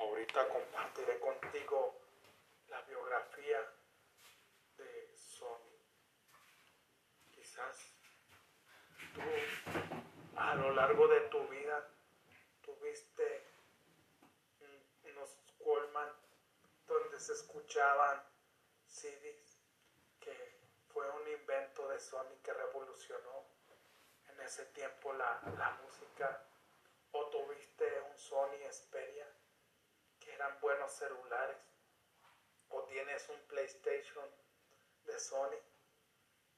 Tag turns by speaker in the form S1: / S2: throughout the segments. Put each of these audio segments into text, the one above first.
S1: Ahorita compartiré contigo la biografía de Sony. Quizás tú a lo largo de tu vida tuviste unos Coleman donde se escuchaban CDs, que fue un invento de Sony que revolucionó en ese tiempo la, la música. O tuviste un Sony Xperia, eran buenos celulares. O tienes un PlayStation de Sony.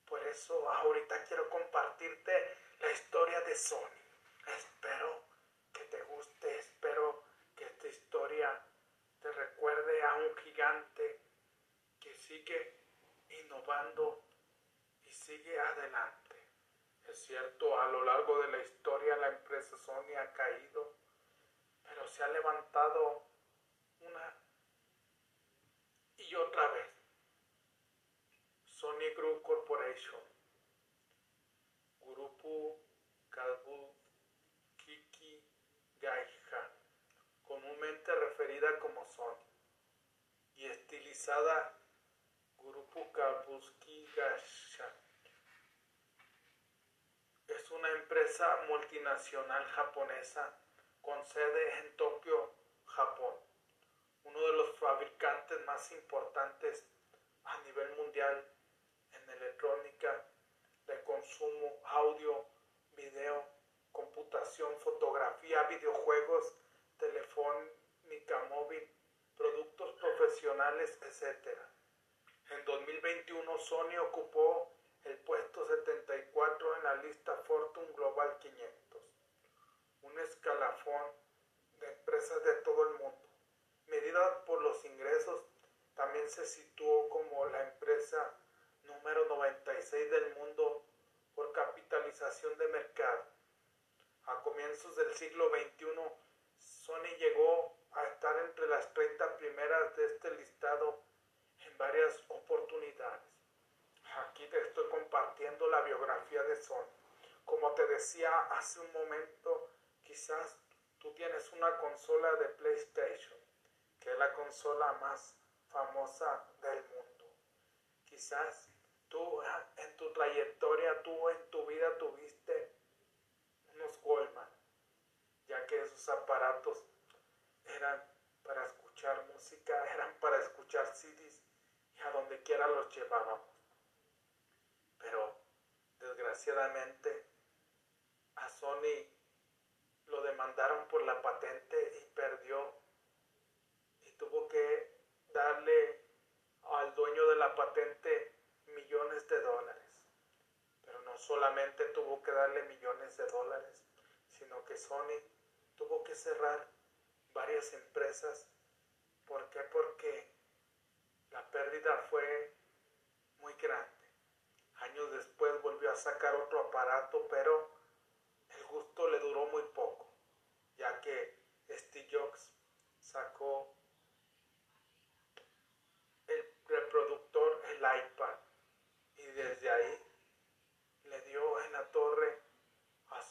S1: Por eso ahorita quiero compartirte la historia de Sony. Espero que te guste, espero que esta historia te recuerde a un gigante que sigue innovando y sigue adelante. Es cierto, a lo largo de la historia la empresa Sony ha caído, pero se ha levantado una y otra vez. Sony Group Corporation, Grupo Kalbu Kiki comúnmente referida como Sony, y estilizada Grupo Kalbuski Gaisha es una empresa multinacional japonesa con sede en Tokio, Japón. Uno de los fabricantes más importantes a nivel mundial en electrónica de consumo, audio, video, computación, fotografía, videojuegos, telefónica móvil, productos profesionales, etc. En 2021 Sony ocupó el puesto 74 en la lista Fortune Global 500, un escalafón de empresas de todo el mundo. Por los ingresos, también se situó como la empresa número 96 del mundo por capitalización de mercado. A comienzos del siglo XXI, Sony llegó a estar entre las 30 primeras de este listado en varias oportunidades. Aquí te estoy compartiendo la biografía de Son. Como te decía hace un momento, quizás tú tienes una consola de PlayStation, que es la consola más famosa del mundo. Quizás tú ah, en tu trayectoria, tú en tu vida tuviste unos Goldman, ya que esos aparatos eran para escuchar música, eran para escuchar CDs y a donde quiera los llevábamos. Pero desgraciadamente a Sony lo demandaron por la patente y perdió y tuvo que darle al dueño de la patente millones de dólares. Pero no solamente tuvo que darle millones de dólares, sino que Sony tuvo que cerrar varias empresas. ¿Por qué? Porque la pérdida fue muy grande. Años después volvió a sacar otro aparato, pero el gusto le duró muy poco, ya que Steve Jobs sacó el reproductor, el iPad, y desde ahí le dio en la torre a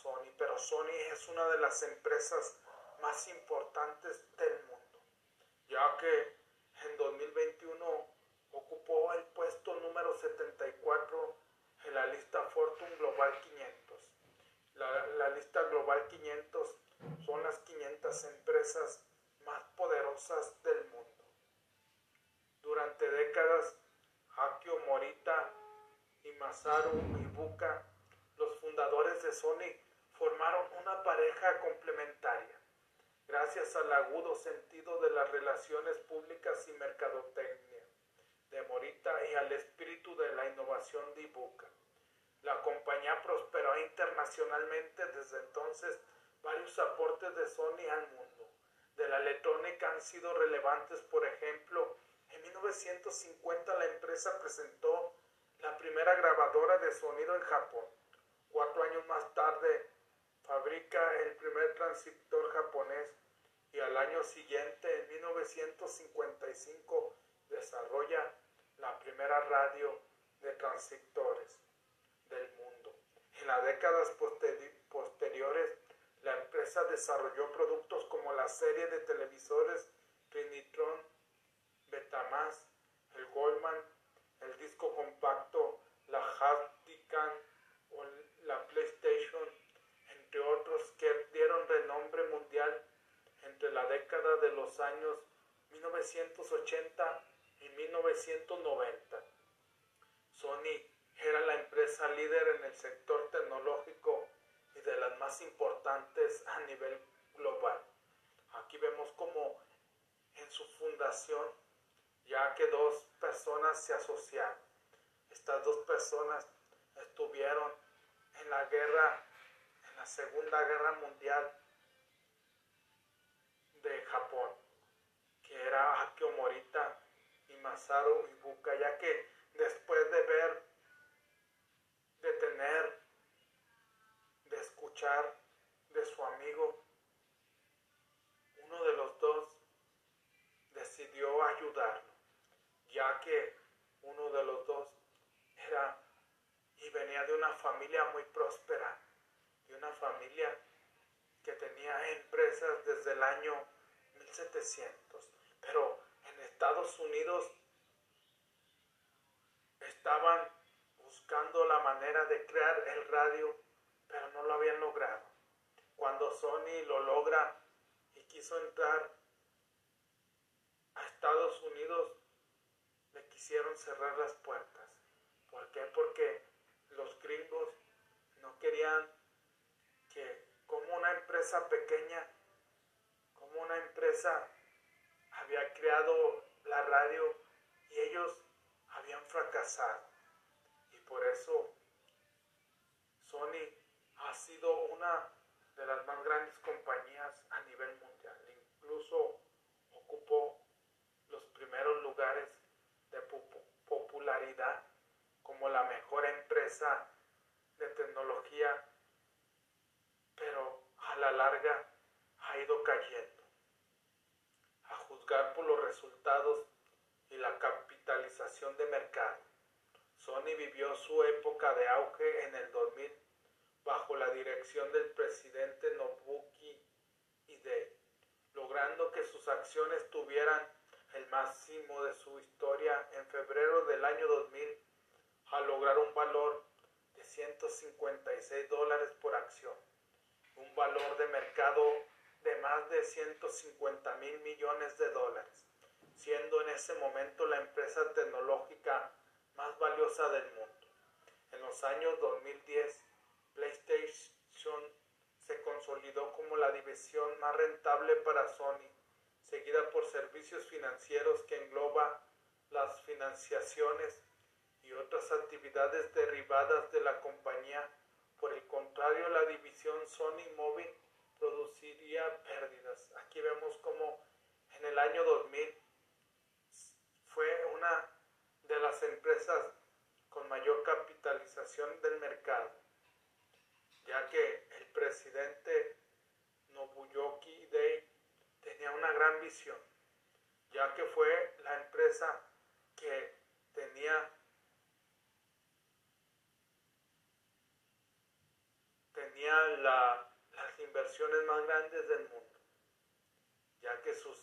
S1: Sony. Es una de las empresas más importantes del mundo, ya que en 2021 ocupó el puesto número 74 en la lista Fortune Global 500. La, la, lista Global 500 son las 500 empresas más poderosas del mundo. Durante décadas, Akio Morita y Masaru Ibuka, los fundadores de Sony, formaron una pareja complementaria, gracias al agudo sentido de las relaciones públicas y mercadotecnia de Morita y al espíritu de la innovación de Ibuka. La compañía prosperó internacionalmente desde entonces. Varios aportes de Sony al mundo de la electrónica han sido relevantes. Por ejemplo, en 1950 la empresa presentó la primera grabadora de sonido en Japón. Cuatro años más tarde fabrica el primer transistor japonés y al año siguiente, en 1955, desarrolla la primera radio de transistores del mundo. En las décadas posteriores, la empresa desarrolló productos como la serie de televisores Trinitron, Betamax, el Goldman, el disco compacto, la Haptican o la PlayStation, entre otros que dieron renombre mundial entre la década de los años 1980 y 1990. Sony era la empresa líder en el sector tecnológico y de las más importantes a nivel global. Aquí vemos como en su fundación, ya que dos personas se asociaron. Estas dos personas estuvieron en la guerra, en la Segunda Guerra Mundial de Japón, que era Akio Morita y Masaru Ibuka, ya que después de ver de tener, de escuchar de su amigo, uno de los dos decidió ayudarlo, ya que uno de los dos era y venía de una familia muy próspera, de una familia que tenía empresas desde el año 1700, pero en Estados Unidos estaban buscando la manera de crear el radio, pero no lo habían logrado. Cuando Sony lo logra y quiso entrar a Estados Unidos, le quisieron cerrar las puertas. ¿Por qué? Porque los gringos no querían que como una empresa pequeña, como una empresa había creado la radio y ellos habían fracasado. Por eso Sony ha sido una de las más grandes compañías a nivel mundial. Incluso ocupó los primeros lugares de popularidad como la mejor empresa de tecnología, pero a la larga ha ido cayendo. Por los resultados y la capitalización de mercado. Sony vivió su época de auge en el 2000 bajo la dirección del presidente Nobuki Ide, logrando que sus acciones tuvieran el máximo de su historia en febrero del año 2000 a lograr un valor de 156 dólares por acción, un valor de mercado de más de 150 mil millones de dólares, siendo en ese momento la empresa tecnológica más valiosa del mundo. En los años 2010, PlayStation se consolidó como la división más rentable para Sony, seguida por servicios financieros que engloba las financiaciones y otras actividades derivadas de la compañía. Por el contrario, la división Sony Móvil produciría pérdidas. Aquí vemos como en el año 2000 fue una de las empresas con mayor capitalización del mercado, ya que el presidente Nobuyuki Dei tenía una gran visión, ya que fue la empresa que tenía tenía las más grandes del mundo, ya que sus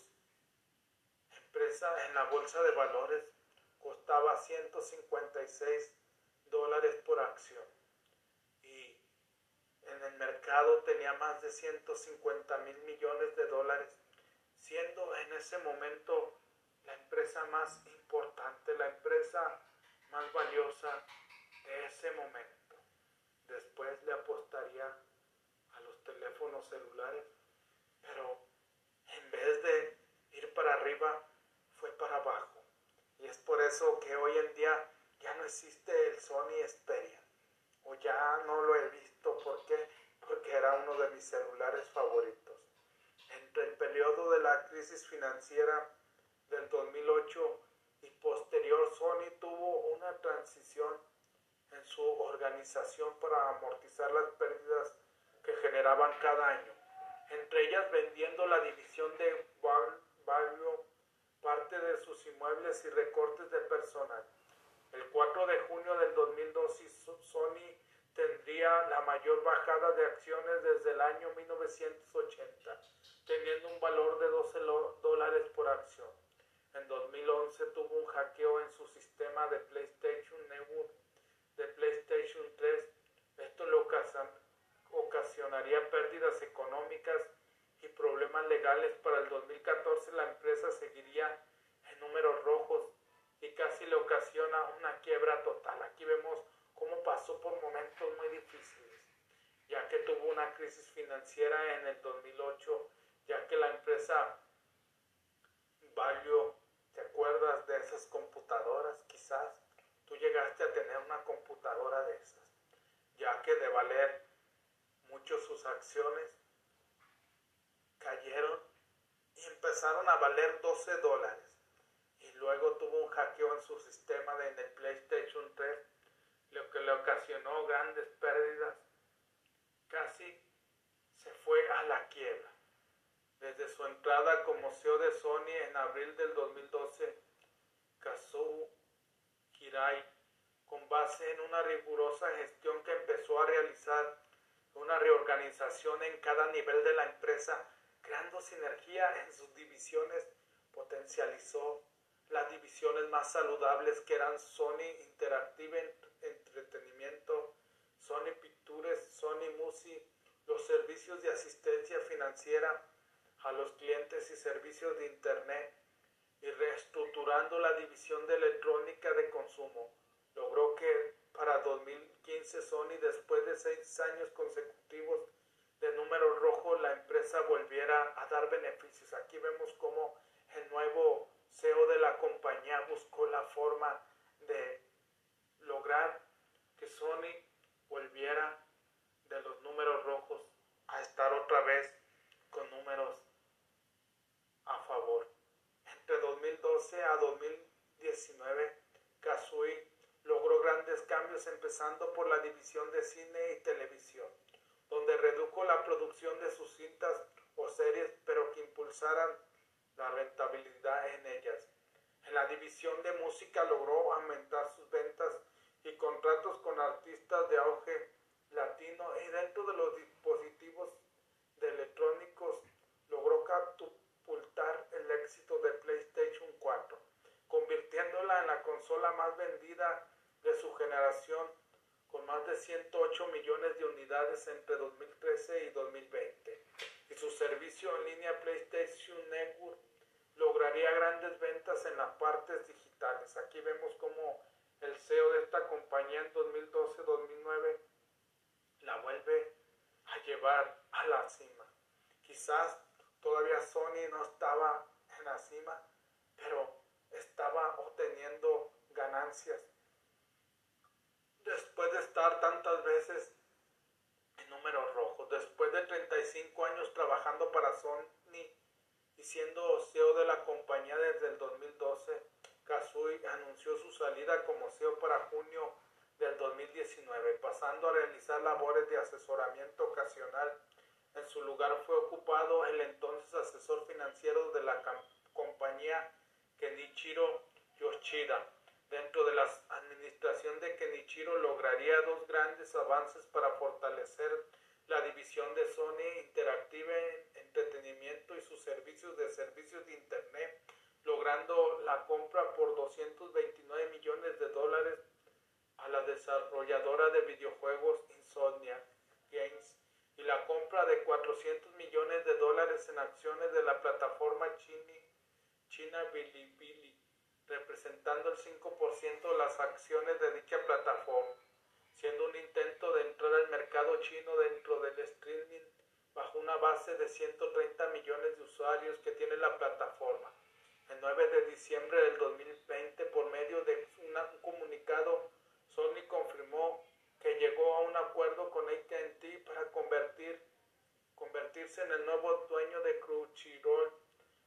S1: empresas en la bolsa de valores costaba 156 dólares por acción y en el mercado tenía más de 150 mil millones de dólares, siendo en ese momento la empresa más importante, la empresa más valiosa de ese momento. Después le apostaría teléfonos celulares, pero en vez de ir para arriba, fue para abajo. Y es por eso que hoy en día ya no existe el Sony Xperia. O ya no lo he visto. ¿Por qué? Porque era uno de mis celulares favoritos. Entre el periodo de la crisis financiera del 2008 y posterior, Sony tuvo una transición en su organización para amortizar las pérdidas que generaban cada año, entre ellas vendiendo la división de Value parte de sus inmuebles y recortes de personal. El 4 de junio del 2002 Sony tendría la mayor bajada de acciones desde el año 1980, teniendo un valor de 12 dólares por acción. En 2011 tuvo un hackeo en su sistema de PlayStation Network de PlayStation 3. Esto le ocasionaría pérdidas económicas y problemas legales. Para el 2014 la empresa seguiría en números rojos y casi le ocasiona una quiebra total. Aquí vemos cómo pasó por momentos muy difíciles, ya que tuvo una crisis financiera en el 2008, ya que la empresa Valio, ¿te acuerdas de esas computadoras quizás? Tú llegaste a tener una computadora de esas, ya que de valer mucho sus acciones cayeron y empezaron a valer 12 dólares. Y luego tuvo un hackeo en su sistema de, en el PlayStation 3, lo que le ocasionó grandes pérdidas. Casi se fue a la quiebra. Desde su entrada como CEO de Sony en abril del 2012, Kazuo Hirai, con base en una rigurosa gestión que empezó a realizar una reorganización en cada nivel de la empresa, creando sinergia en sus divisiones, potencializó las divisiones más saludables que eran Sony Interactive Entretenimiento, Sony Pictures, Sony Music, los servicios de asistencia financiera a los clientes y servicios de Internet y reestructurando la división de electrónica de consumo. Logró que para 2015 Sony, después de seis años consecutivos de número rojo, la empresa volviera a dar beneficios. Aquí vemos cómo el nuevo CEO de la compañía buscó la forma de lograr que Sony volviera de los números rojos a estar otra vez con números a favor. Entre 2012 a 2019, Kazui logró grandes cambios empezando por la división de cine y televisión, donde redujo la producción de sus cintas o series, pero que impulsaran la rentabilidad en ellas. En la división de música logró aumentar sus ventas y contratos con artistas de auge latino y dentro de los dispositivos de electrónicos logró catapultar el éxito de PlayStation 4, convirtiéndola en la consola más vendida generación con más de 108 millones de unidades entre 2013 y 2020. Y su servicio en línea PlayStation Network lograría grandes ventas en las partes digitales. Aquí vemos como el CEO de esta compañía en 2012-2009 la vuelve a llevar a la cima. Quizás todavía Sony no estaba en la cima, pero estaba obteniendo ganancias. Estar tantas veces en números rojos, después de 35 años trabajando para Sony, y siendo CEO de la compañía desde el 2012, Kazui anunció su salida como CEO para junio del 2019, pasando a realizar labores de asesoramiento ocasional. En su lugar fue ocupado el entonces asesor financiero de la compañía Kenichiro Yoshida. Dentro de la administración de Kenichiro lograría dos grandes avances para fortalecer la división de Sony Interactive Entretenimiento y sus servicios de servicios de Internet, logrando la compra por 229 millones de dólares a la desarrolladora de videojuegos Insomnia Games y la compra de 400 millones de dólares en acciones de la plataforma China Bilibili, representando el 5% de las acciones de dicha plataforma siendo un intento de entrar al mercado chino dentro del streaming bajo una base de 130 millones de usuarios que tiene la plataforma. El 9 de diciembre del 2020, por medio de un comunicado, Sony confirmó que llegó a un acuerdo con AT&T para convertir, convertirse en el nuevo dueño de Crunchyroll,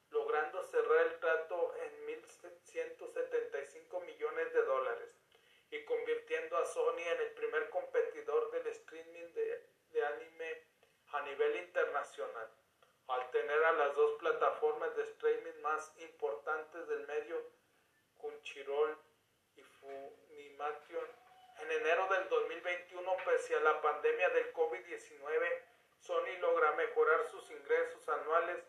S1: logrando cerrar el trato en 1.175 millones de dólares y convirtiendo a Sony en el primer competidor del streaming de, anime a nivel internacional, al tener a las dos plataformas de streaming más importantes del medio, Crunchyroll y Funimation, En enero del 2021, pese a la pandemia del COVID-19, Sony logra mejorar sus ingresos anuales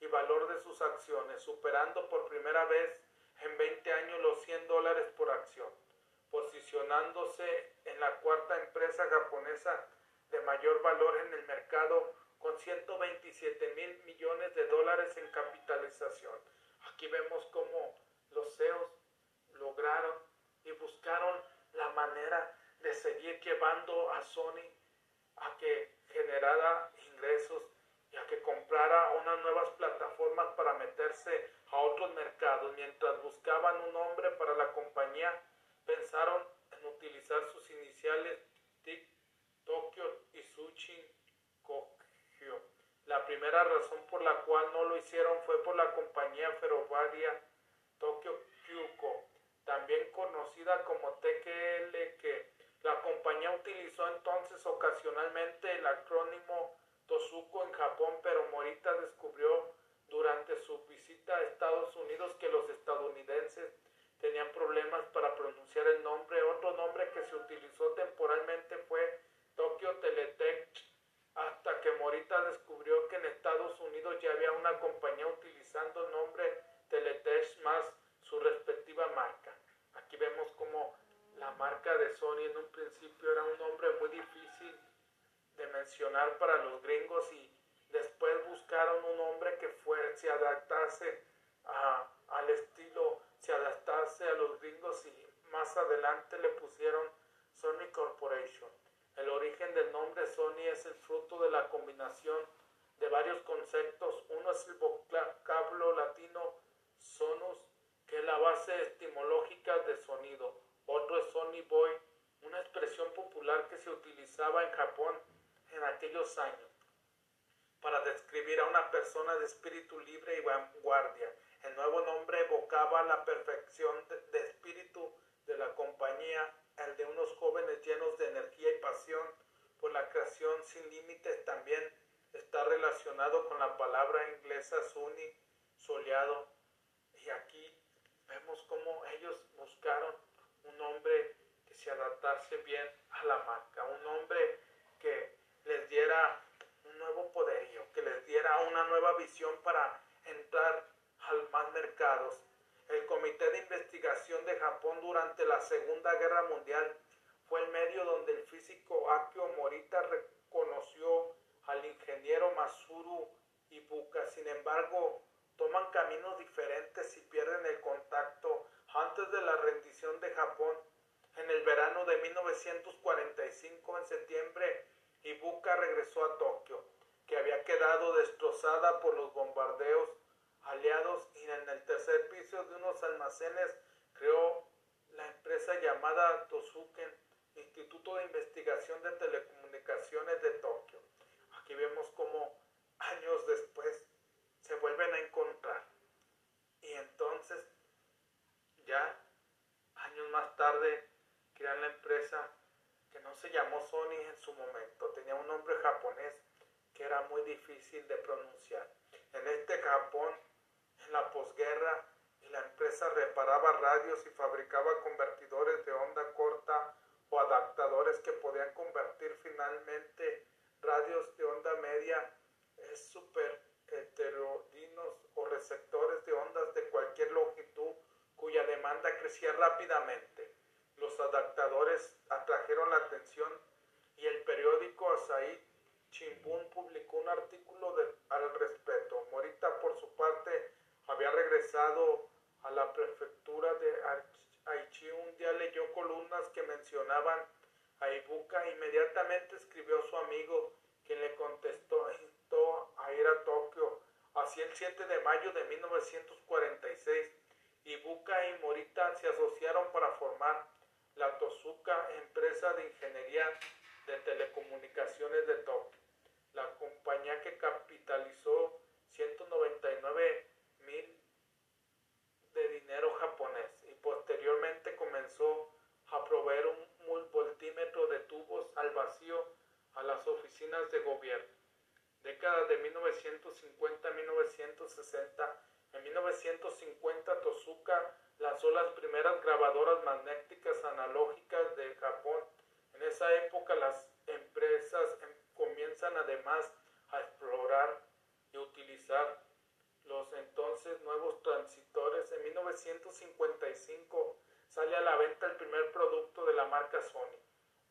S1: y valor de sus acciones, superando por primera vez en 20 años los 100 dólares por acción, posicionándose en la cuarta empresa de mayor valor en el mercado con 127 mil millones de dólares en capitalización. Aquí vemos cómo los CEOs lograron y buscaron la manera de seguir llevando a Sony a que generara ingresos y a que comprara unas nuevas plataformas para meterse a otros mercados. Mientras buscaban un nombre para la compañía, pensaron en utilizar sus iniciales TIC, Tokyo y Sushi Kokyo. La primera razón por la cual no lo hicieron fue por la compañía ferroviaria Tokyo Kyuko, también conocida como TKL, la compañía utilizó entonces ocasionalmente el acrónimo Tosuko en Japón, pero Morita descubrió durante su visita a Estados Unidos que los estadounidenses tenían problemas para pronunciar el nombre. Otro nombre que se utilizó temporalmente fue Tokyo Teletech, que Morita descubrió que en Estados Unidos ya había una compañía utilizando el nombre Teletech más su respectiva marca. Aquí vemos como la marca de Sony en un principio era un nombre muy difícil de mencionar para los gringos y después buscaron un nombre que se adaptase al estilo, se adaptase a los gringos y más adelante le pusieron Sony Corporation. El origen del nombre Sony es el fruto de la combinación de varios conceptos. Uno es el vocablo latino sonus, que es la base etimológica de sonido. Otro es Sony Boy, una expresión popular que se utilizaba en Japón en aquellos años para describir a una persona de espíritu libre y vanguardia. El nuevo nombre evocaba la perfección de, espíritu de la compañía, el de unos jóvenes llenos de energía y pasión por la creación sin límites también está relacionado con la palabra inglesa sunny, soleado. Y aquí vemos cómo ellos buscaron un nombre que se adaptase bien a la marca, un nombre que les diera un nuevo poderío, que les diera una nueva visión para entrar a más mercados. El Comité de Investigación de Japón durante la Segunda Guerra Mundial fue el medio donde el físico Akio Morita reconoció al ingeniero Masuru Ibuka. Sin embargo, toman caminos diferentes y pierden el contacto antes de la rendición de Japón. En el verano de 1945, en septiembre, Ibuka regresó a Tokio, que había quedado destrozada por los bombardeos aliados y en el tercer piso de unos almacenes creó la empresa llamada Tosuken, Instituto de Investigación de Telecomunicaciones de Tokio. Aquí vemos cómo años después se vuelven a encontrar. Y entonces, ya años más tarde, crean la empresa que no se llamó Sony en su momento, tenía un nombre japonés que era muy difícil de pronunciar. En este Japón, en la posguerra, la empresa reparaba radios y fabricaba convertidores de onda corta o adaptadores que podían convertir finalmente radios de onda media super heterodinos o receptores de ondas de cualquier longitud cuya demanda crecía rápidamente los adaptadores atrajeron la atención y el periódico Asahi Shimbun publicó un artículo al respecto. Morita, por su parte, había regresado a la prefectura de Aichi. Un día leyó columnas que mencionaban a Ibuka. Inmediatamente escribió a su amigo, quien le contestó a ir a Tokio. Así el 7 de mayo de 1946, Ibuka y Morita se asociaron para formar la Tosuka, empresa de ingeniería de telecomunicaciones de Tokio. La compañía que capitalizó 199 mil de dinero japonés y posteriormente comenzó a proveer un voltímetro de tubos al vacío a las oficinas de gobierno. Década de 1950 1960, en 1950 Tosuka lanzó las primeras grabadoras magnéticas analógicas de Japón. En esa época las empresas em, comienzan además a explorar y utilizar los entonces nuevos transitores. En 1955 sale a la venta el primer producto de la marca Sony,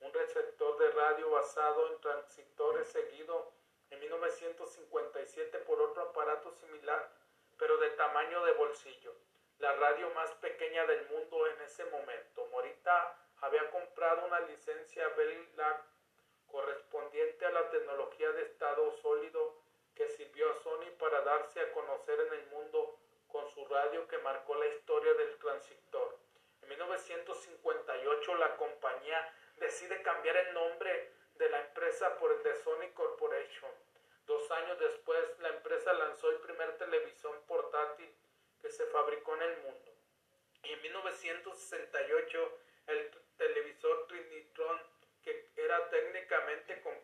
S1: un receptor de radio basado en transitores seguido en 1957 por otro aparato similar, pero de tamaño de bolsillo, la radio más pequeña del mundo en ese momento. Morita había comprado una licencia Bell correspondiente a la tecnología de estado sólido que sirvió a Sony para darse a conocer en el mundo con su radio que marcó la historia del transistor. En 1958 la compañía decide cambiar el nombre de la empresa por el de Sony Corporation. Dos años después la empresa lanzó el primer televisor portátil que se fabricó en el mundo. Y en 1968 el televisor Trinitron, que era técnicamente ofrecía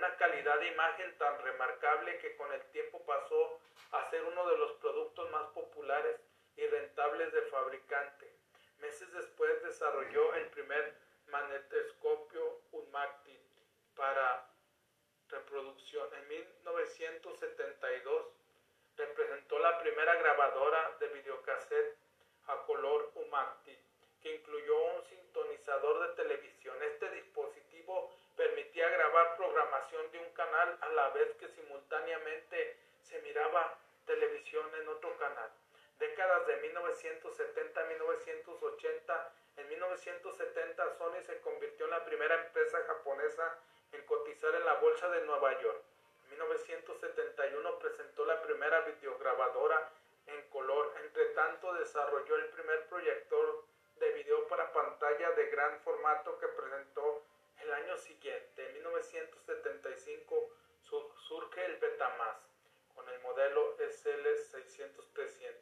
S1: una calidad de imagen tan remarcable que con el tiempo pasó a ser uno de los productos más populares y rentables del fabricante. Meses después desarrolló el primer magnetoscopio Unmacti para reproducción. En 1972 representó la primera grabadora de videocassette a color Umacti que incluyó un sintonizador de televisión. Este dispositivo permitía grabar programación de un canal a la vez que simultáneamente se miraba televisión en otro canal. Décadas de 1970 a 1980, en 1970 Sony se convirtió en la primera empresa japonesa en cotizar en la bolsa de Nueva York. En 1971 presentó la primera videograbadora en color. Entre tanto desarrolló el primer proyector de video para pantalla de gran formato que presentó el año siguiente, en 1975, surge el Betamax con el modelo SL600-300.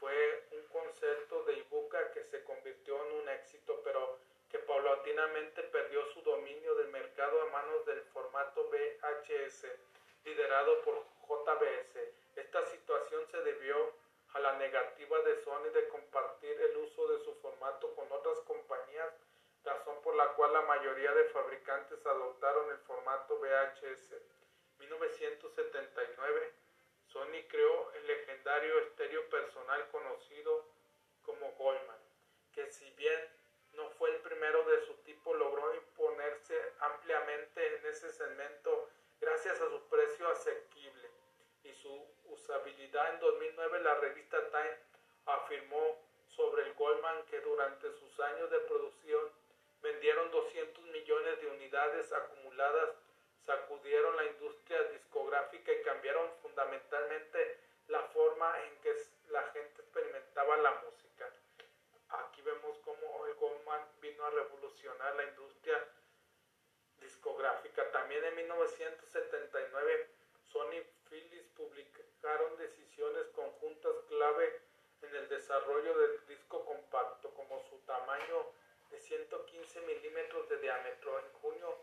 S1: Fue un concepto de Ibuka que se convirtió en un éxito, pero que paulatinamente perdió su dominio del mercado a manos del formato VHS, liderado por JBS. Esta situación se debió a la negativa de Sony de compartir el uso de su formato con otras compañías razón por la cual la mayoría de fabricantes adoptaron el formato VHS. 1979, Sony creó el legendario estéreo personal conocido como Goldman, que si bien no fue el primero de su tipo, logró imponerse ampliamente en ese segmento gracias a su precio asequible y su usabilidad. En 2009 la revista Time afirmó sobre el Goldman que durante sus años de producción vendieron 200 millones de unidades acumuladas, sacudieron la industria discográfica y cambiaron fundamentalmente la forma en que la gente experimentaba la música. Aquí vemos cómo el Goldman vino a revolucionar la industria discográfica. También en 1979 Sony y Philips publicaron decisiones conjuntas clave en el desarrollo del disco compacto, como su tamaño 115 milímetros de diámetro. En junio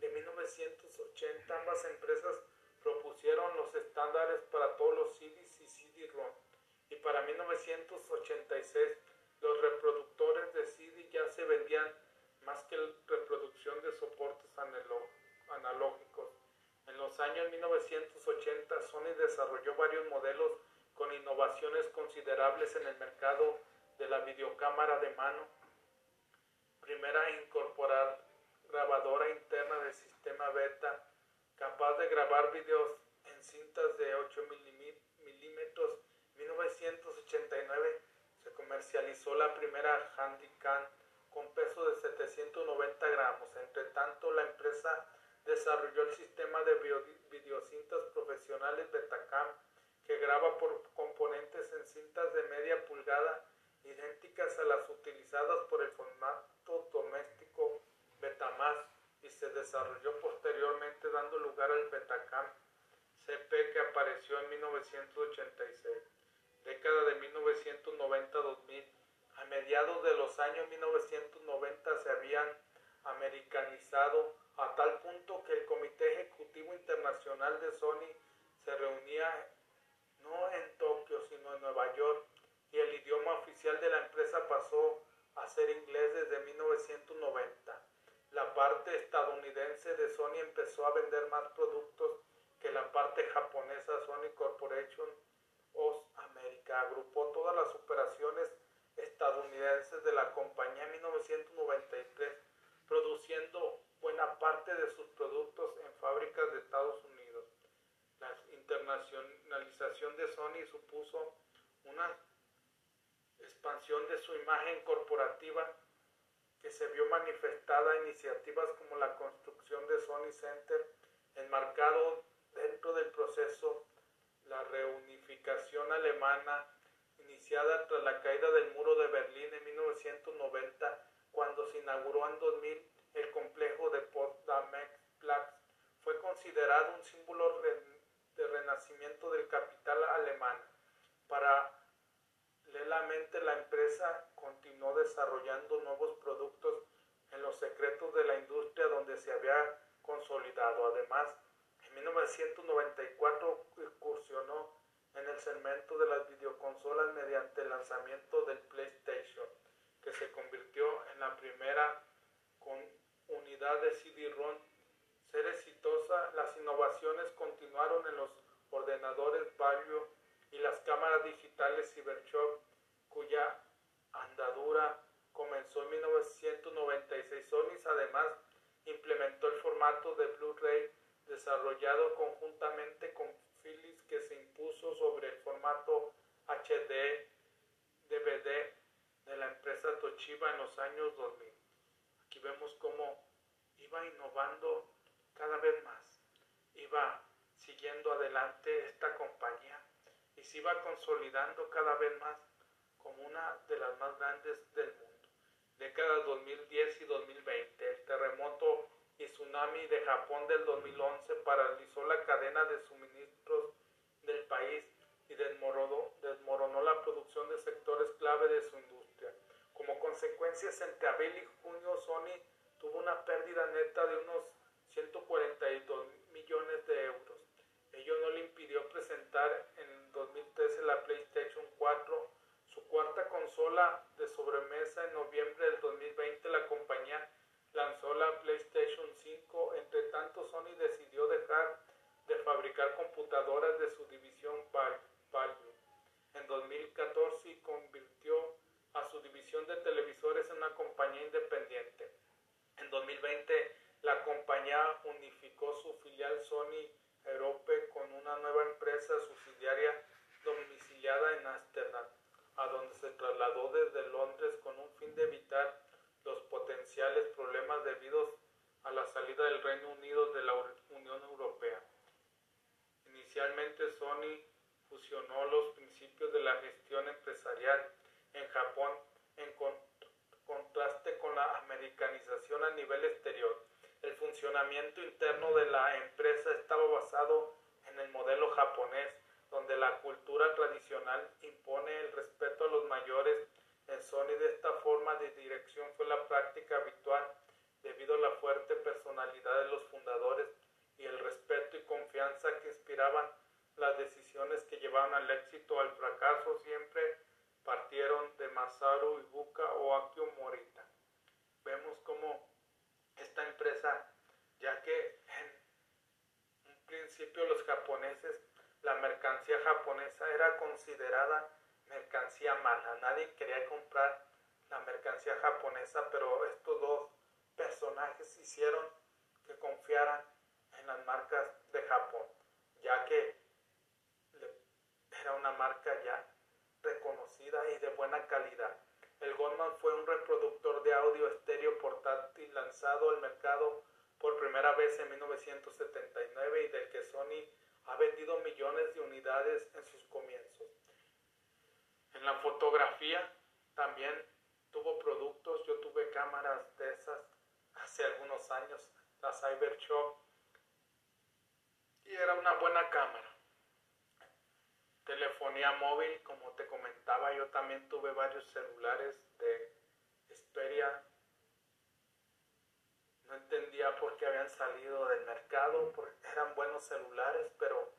S1: de 1980 ambas empresas propusieron los estándares para todos los CDs y CD-ROM y para 1986 los reproductores de CD ya se vendían más que la reproducción de soportes analógicos. En los años 1980 Sony desarrolló varios modelos con innovaciones considerables en el mercado de la videocámara de mano primera a incorporar grabadora interna del sistema beta, capaz de grabar videos en cintas de 8 milímetros. En 1989 se comercializó la primera Handycam con peso de 790 gramos. Entre tanto, la empresa desarrolló el sistema de videocintas profesionales Betacam que graba por componentes en cintas de media pulgada idénticas a las utilizadas por el formato se desarrolló posteriormente dando lugar al Betacam CP que apareció en 1986, década de 1990-2000. A mediados de los años 1990 se habían americanizado a tal punto que el Comité Ejecutivo Internacional de Sony se reunía no en Tokio, sino en Nueva York, y el idioma oficial de la empresa pasó a ser inglés desde 1990 estadounidense de Sony empezó a vender más productos que la parte japonesa Sony Corporation of America. Agrupó todas las operaciones estadounidenses de la compañía en 1993, produciendo buena parte de sus productos en fábricas de Estados Unidos. La internacionalización de Sony supuso una expansión de su imagen corporativa se vio manifestada iniciativas como la construcción de Sony Center, enmarcado dentro del proceso la reunificación alemana iniciada tras la caída del muro de Berlín en 1990, cuando se inauguró en 2000 el complejo de Potsdamer Platz, fue considerado un símbolo de renacimiento del capital alemán. Paralelamente la empresa continuó desarrollando nuevos productos en los secretos de la industria donde se había consolidado. Además, en 1994 incursionó en el segmento de las videoconsolas mediante el lanzamiento del PlayStation, que se convirtió en la primera unidad de CD-ROM. Ser exitosa, las innovaciones continuaron en los ordenadores Value y las cámaras digitales CyberShot, cuya andadura comenzó en 1996. Sony además implementó el formato de Blu-ray desarrollado conjuntamente con Philips que se impuso sobre el formato HD DVD de la empresa Toshiba en los años 2000. Aquí vemos cómo iba innovando cada vez más, iba siguiendo adelante esta compañía y se iba consolidando cada vez más como una de las más grandes del mundo. Décadas 2010 y 2020, el terremoto y tsunami de Japón del 2011 paralizó la cadena de suministros del país y desmoronó, desmoronó la producción de sectores clave de su industria. Como consecuencias, entre abril y junio, Sony tuvo una pérdida neta de unos stanno gestión empresarial en Japón en contraste con la americanización a nivel exterior. El funcionamiento interno de la empresa estaba basado en el modelo japonés, donde la cultura tradicional impone el respeto a los mayores. En Sony de esta forma de dirección fue la práctica habitual debido a la fuerte personalidad de los fundadores y el respeto y confianza que inspiraban las decisiones que llevaban al éxito al fracaso Masaru Ibuka o Akio Morita. Vemos como esta empresa, ya que en un principio los japoneses, la mercancía japonesa era considerada mercancía mala, nadie quería comprar la mercancía japonesa, pero estos dos personajes hicieron que confiaran en las marcas de Japón, ya que era una marca ya reconocida y de buena calidad. El Goldman fue un reproductor de audio estéreo portátil lanzado al mercado por primera vez en 1979 y del que Sony ha vendido millones de unidades en sus comienzos. En la fotografía también tuvo productos, yo tuve cámaras de esas hace algunos años, la Cybershot, y era una buena cámara telefonía móvil, como te comentaba, yo también tuve varios celulares de Xperia. No entendía por qué habían salido del mercado, porque eran buenos celulares, pero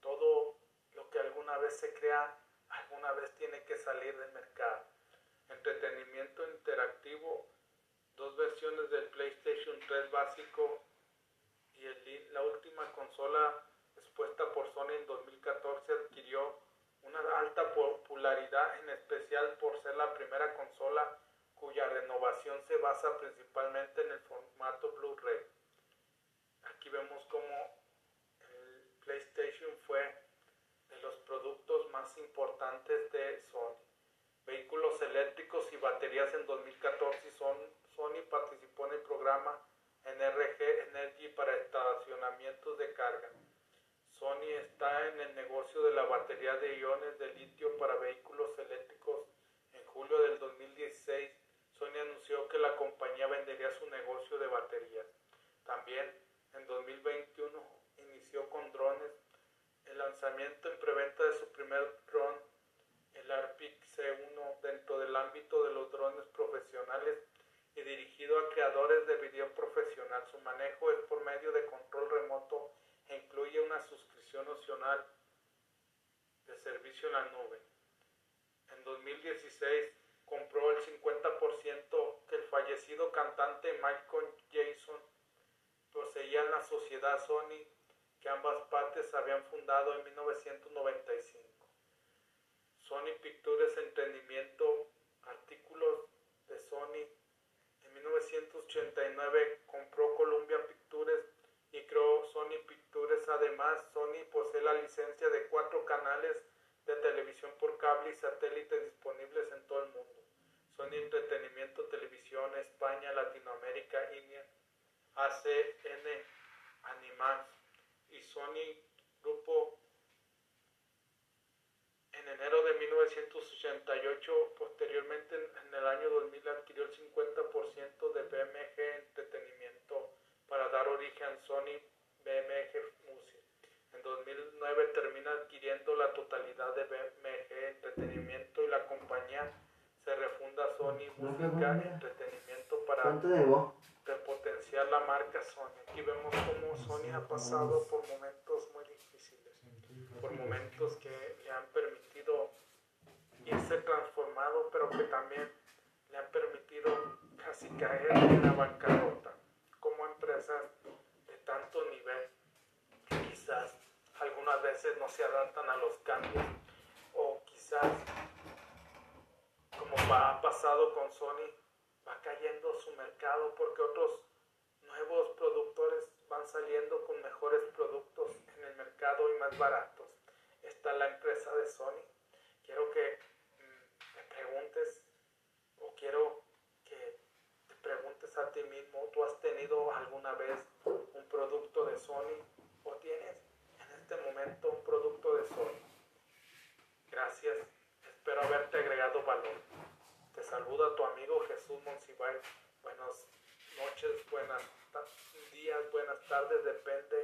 S1: todo lo que alguna vez se crea, alguna vez tiene que salir del mercado. Entretenimiento interactivo dos versiones del PlayStation 3 básico y el, la última consola expuesta por Sony en 2014 adquirió alta popularidad, en especial por ser la primera consola cuya renovación se basa principalmente en el formato Blu-ray. Aquí vemos como el PlayStation fue de los productos más importantes de Sony. Vehículos eléctricos y baterías en 2014 son, Sony participó en el programa NRG Energy para estacionamientos de carga. Sony está en el negocio de la batería de iones de litio para vehículos eléctricos. En julio del 2016, Sony anunció que la compañía vendería su negocio de baterías. También en 2021 inició con drones el lanzamiento en preventa de su primer drone, el ARPIC C1, dentro del ámbito de los drones profesionales y dirigido a creadores de video profesional. Su manejo es por medio de control remoto incluye una suscripción opcional de servicio en la nube. En 2016 compró el 50% que el fallecido cantante Michael Jason poseía en la sociedad Sony que ambas partes habían fundado en 1995. Sony Pictures Entretenimiento, artículos de Sony. En 1989 compró Columbia Pictures y creó Sony Pictures. Además, Sony posee la licencia de cuatro canales de televisión por cable y satélite disponibles en todo el mundo. Sony Entretenimiento Televisión, España, Latinoamérica, India, ACN, Animax y Sony Grupo en enero de 1988, posteriormente en el año 2000 adquirió el 50% de BMG Entretenimiento para dar origen a Sony BMG Music. En 2009 termina adquiriendo la totalidad de BMG Entretenimiento y la compañía se refunda Sony Música Entretenimiento para repotenciar la marca Sony. Aquí vemos cómo Sony ha pasado por momentos muy difíciles, por momentos que le han permitido irse transformado, pero que también le han permitido casi caer en la bancarrota como empresas de tanto nivel que quizás algunas no se adaptan a los cambios o quizás como ha pasado con Sony va cayendo su mercado porque otros nuevos productores van saliendo con mejores productos en el mercado y más baratos. Está la empresa de Sony. Quiero que mm, te preguntes o quiero que te preguntes a ti mismo, ¿tú has tenido alguna vez un producto de Sony o tienes en este momento un producto de Sony? Gracias, espero haberte agregado valor. Te saluda tu amigo Jesús Monsiváis. Buenas noches, buenos días, buenas tardes, depende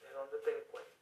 S1: de dónde te encuentres